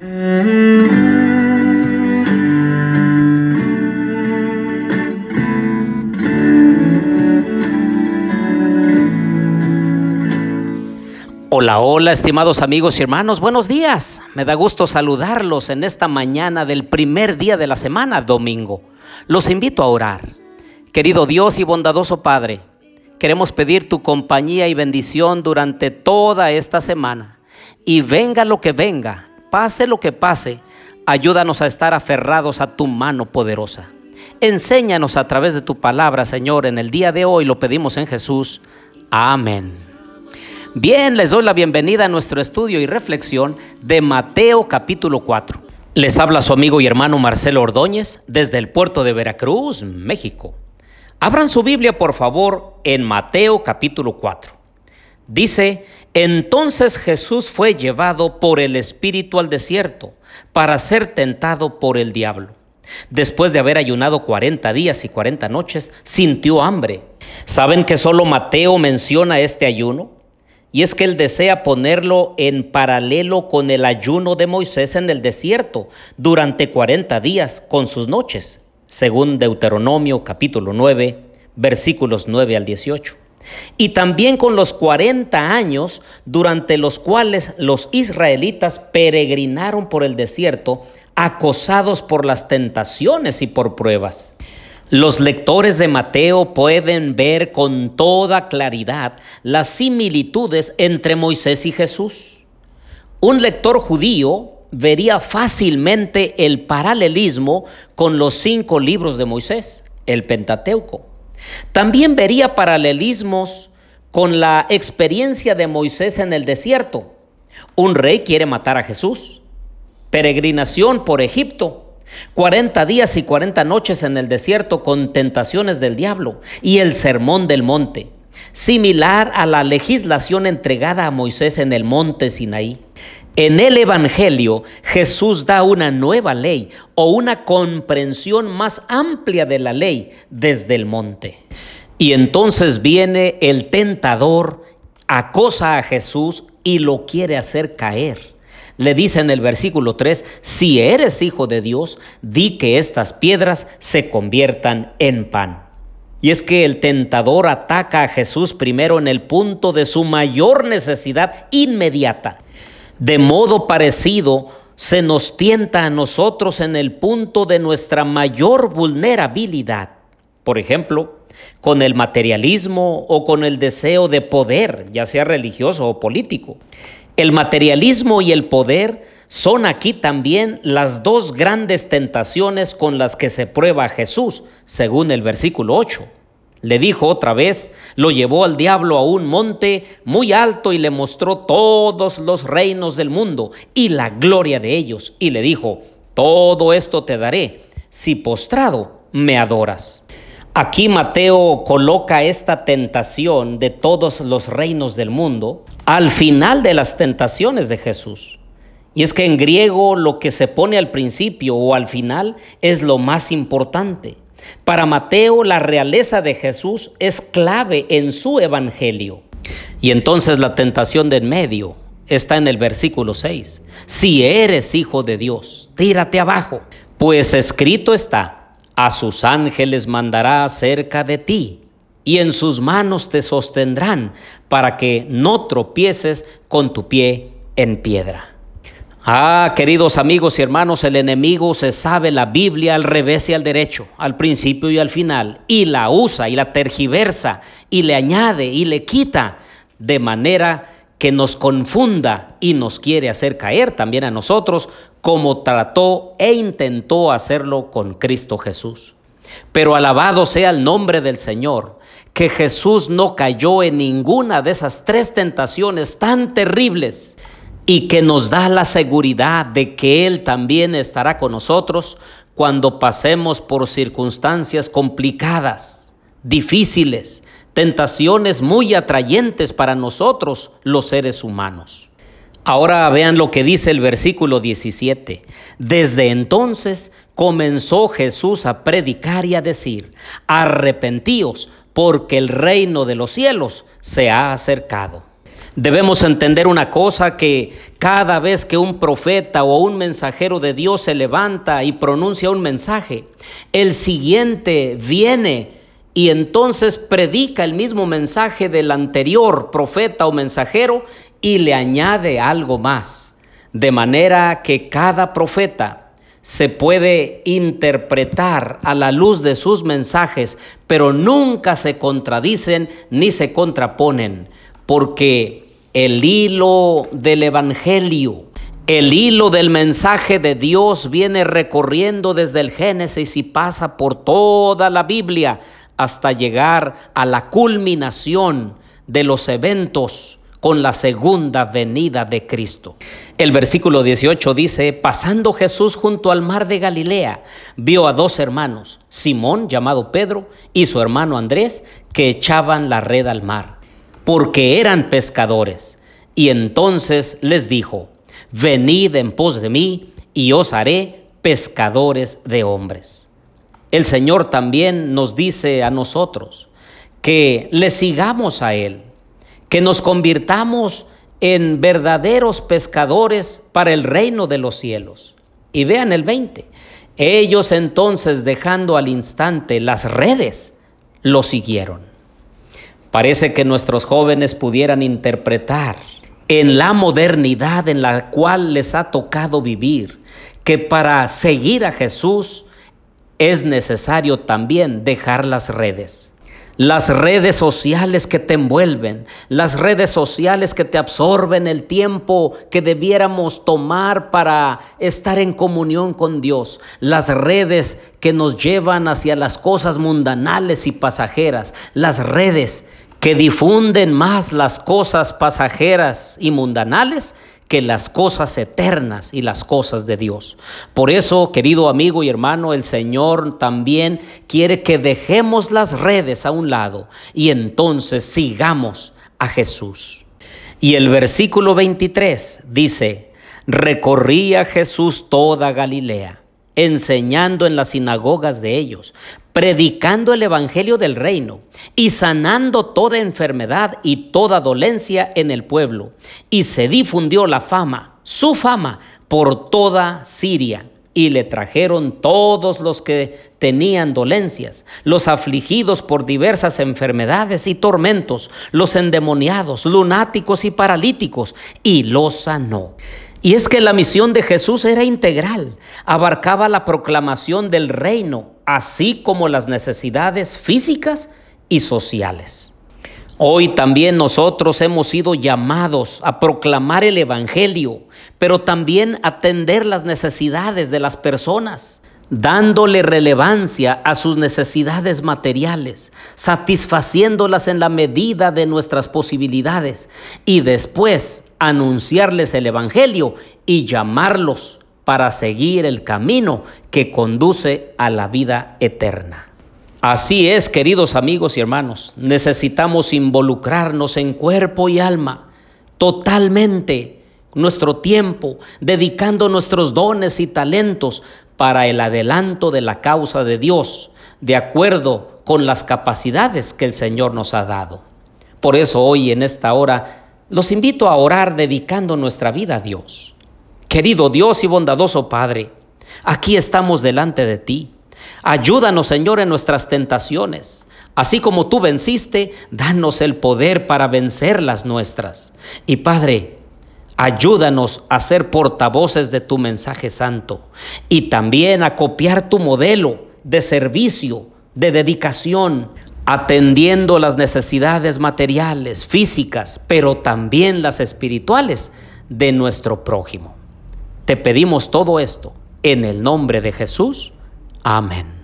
Hola, hola, estimados amigos y hermanos, buenos días. Me da gusto saludarlos en esta mañana del primer día de la semana, domingo. Los invito a orar. Querido Dios y bondadoso Padre, queremos pedir tu compañía y bendición durante toda esta semana. Y venga lo que venga, pase lo que pase, ayúdanos a estar aferrados a tu mano poderosa. Enséñanos a través de tu palabra, Señor, en el día de hoy lo pedimos en Jesús. Amén. Bien, les doy la bienvenida a nuestro estudio y reflexión de Mateo capítulo 4. Les habla su amigo y hermano Marcelo Ordóñez desde el puerto de Veracruz, México. Abran su Biblia, por favor, en Mateo capítulo 4. Dice, entonces Jesús fue llevado por el Espíritu al desierto para ser tentado por el diablo. Después de haber ayunado 40 días y 40 noches, sintió hambre. ¿Saben que solo Mateo menciona este ayuno? Y es que él desea ponerlo en paralelo con el ayuno de Moisés en el desierto durante 40 días con sus noches, según Deuteronomio capítulo 9, versículos 9 al 18. Y también con los 40 años durante los cuales los israelitas peregrinaron por el desierto, acosados por las tentaciones y por pruebas. Los lectores de Mateo pueden ver con toda claridad las similitudes entre Moisés y Jesús. Un lector judío vería fácilmente el paralelismo con los cinco libros de Moisés, el Pentateuco. También vería paralelismos con la experiencia de Moisés en el desierto. Un rey quiere matar a Jesús. Peregrinación por Egipto 40 días y 40 noches en el desierto con tentaciones del diablo y el sermón del monte, similar a la legislación entregada a Moisés en el monte Sinaí. En el Evangelio Jesús da una nueva ley o una comprensión más amplia de la ley desde el monte. Y entonces viene el tentador, acosa a Jesús y lo quiere hacer caer le dice en el versículo 3, si eres hijo de Dios, di que estas piedras se conviertan en pan. Y es que el tentador ataca a Jesús primero en el punto de su mayor necesidad inmediata. De modo parecido, se nos tienta a nosotros en el punto de nuestra mayor vulnerabilidad. Por ejemplo, con el materialismo o con el deseo de poder, ya sea religioso o político. El materialismo y el poder son aquí también las dos grandes tentaciones con las que se prueba Jesús, según el versículo 8. Le dijo otra vez, lo llevó al diablo a un monte muy alto y le mostró todos los reinos del mundo y la gloria de ellos. Y le dijo, todo esto te daré si postrado me adoras. Aquí Mateo coloca esta tentación de todos los reinos del mundo al final de las tentaciones de Jesús. Y es que en griego lo que se pone al principio o al final es lo más importante. Para Mateo la realeza de Jesús es clave en su evangelio. Y entonces la tentación de en medio está en el versículo 6. Si eres hijo de Dios, tírate abajo, pues escrito está a sus ángeles mandará cerca de ti, y en sus manos te sostendrán, para que no tropieces con tu pie en piedra. Ah, queridos amigos y hermanos, el enemigo se sabe la Biblia al revés y al derecho, al principio y al final, y la usa y la tergiversa, y le añade y le quita, de manera que nos confunda y nos quiere hacer caer también a nosotros, como trató e intentó hacerlo con Cristo Jesús. Pero alabado sea el nombre del Señor, que Jesús no cayó en ninguna de esas tres tentaciones tan terribles y que nos da la seguridad de que Él también estará con nosotros cuando pasemos por circunstancias complicadas, difíciles, tentaciones muy atrayentes para nosotros los seres humanos. Ahora vean lo que dice el versículo 17. Desde entonces comenzó Jesús a predicar y a decir, arrepentíos porque el reino de los cielos se ha acercado. Debemos entender una cosa, que cada vez que un profeta o un mensajero de Dios se levanta y pronuncia un mensaje, el siguiente viene y entonces predica el mismo mensaje del anterior profeta o mensajero y le añade algo más. De manera que cada profeta se puede interpretar a la luz de sus mensajes, pero nunca se contradicen ni se contraponen, porque el hilo del Evangelio, el hilo del mensaje de Dios viene recorriendo desde el Génesis y pasa por toda la Biblia hasta llegar a la culminación de los eventos con la segunda venida de Cristo. El versículo 18 dice, pasando Jesús junto al mar de Galilea, vio a dos hermanos, Simón llamado Pedro y su hermano Andrés, que echaban la red al mar porque eran pescadores. Y entonces les dijo, venid en pos de mí y os haré pescadores de hombres. El Señor también nos dice a nosotros que le sigamos a Él, que nos convirtamos en verdaderos pescadores para el reino de los cielos. Y vean el 20. Ellos entonces dejando al instante las redes, lo siguieron. Parece que nuestros jóvenes pudieran interpretar en la modernidad en la cual les ha tocado vivir, que para seguir a Jesús es necesario también dejar las redes. Las redes sociales que te envuelven, las redes sociales que te absorben el tiempo que debiéramos tomar para estar en comunión con Dios, las redes que nos llevan hacia las cosas mundanales y pasajeras, las redes que difunden más las cosas pasajeras y mundanales que las cosas eternas y las cosas de Dios. Por eso, querido amigo y hermano, el Señor también quiere que dejemos las redes a un lado y entonces sigamos a Jesús. Y el versículo 23 dice, recorría Jesús toda Galilea enseñando en las sinagogas de ellos, predicando el Evangelio del reino y sanando toda enfermedad y toda dolencia en el pueblo. Y se difundió la fama, su fama, por toda Siria. Y le trajeron todos los que tenían dolencias, los afligidos por diversas enfermedades y tormentos, los endemoniados, lunáticos y paralíticos, y los sanó. Y es que la misión de Jesús era integral, abarcaba la proclamación del reino, así como las necesidades físicas y sociales. Hoy también nosotros hemos sido llamados a proclamar el Evangelio, pero también atender las necesidades de las personas, dándole relevancia a sus necesidades materiales, satisfaciéndolas en la medida de nuestras posibilidades y después anunciarles el Evangelio y llamarlos para seguir el camino que conduce a la vida eterna. Así es, queridos amigos y hermanos, necesitamos involucrarnos en cuerpo y alma totalmente nuestro tiempo, dedicando nuestros dones y talentos para el adelanto de la causa de Dios, de acuerdo con las capacidades que el Señor nos ha dado. Por eso hoy en esta hora los invito a orar dedicando nuestra vida a Dios. Querido Dios y bondadoso Padre, aquí estamos delante de ti. Ayúdanos, Señor, en nuestras tentaciones. Así como tú venciste, danos el poder para vencer las nuestras. Y Padre, ayúdanos a ser portavoces de tu mensaje santo y también a copiar tu modelo de servicio, de dedicación, atendiendo las necesidades materiales, físicas, pero también las espirituales de nuestro prójimo. Te pedimos todo esto en el nombre de Jesús. Amén.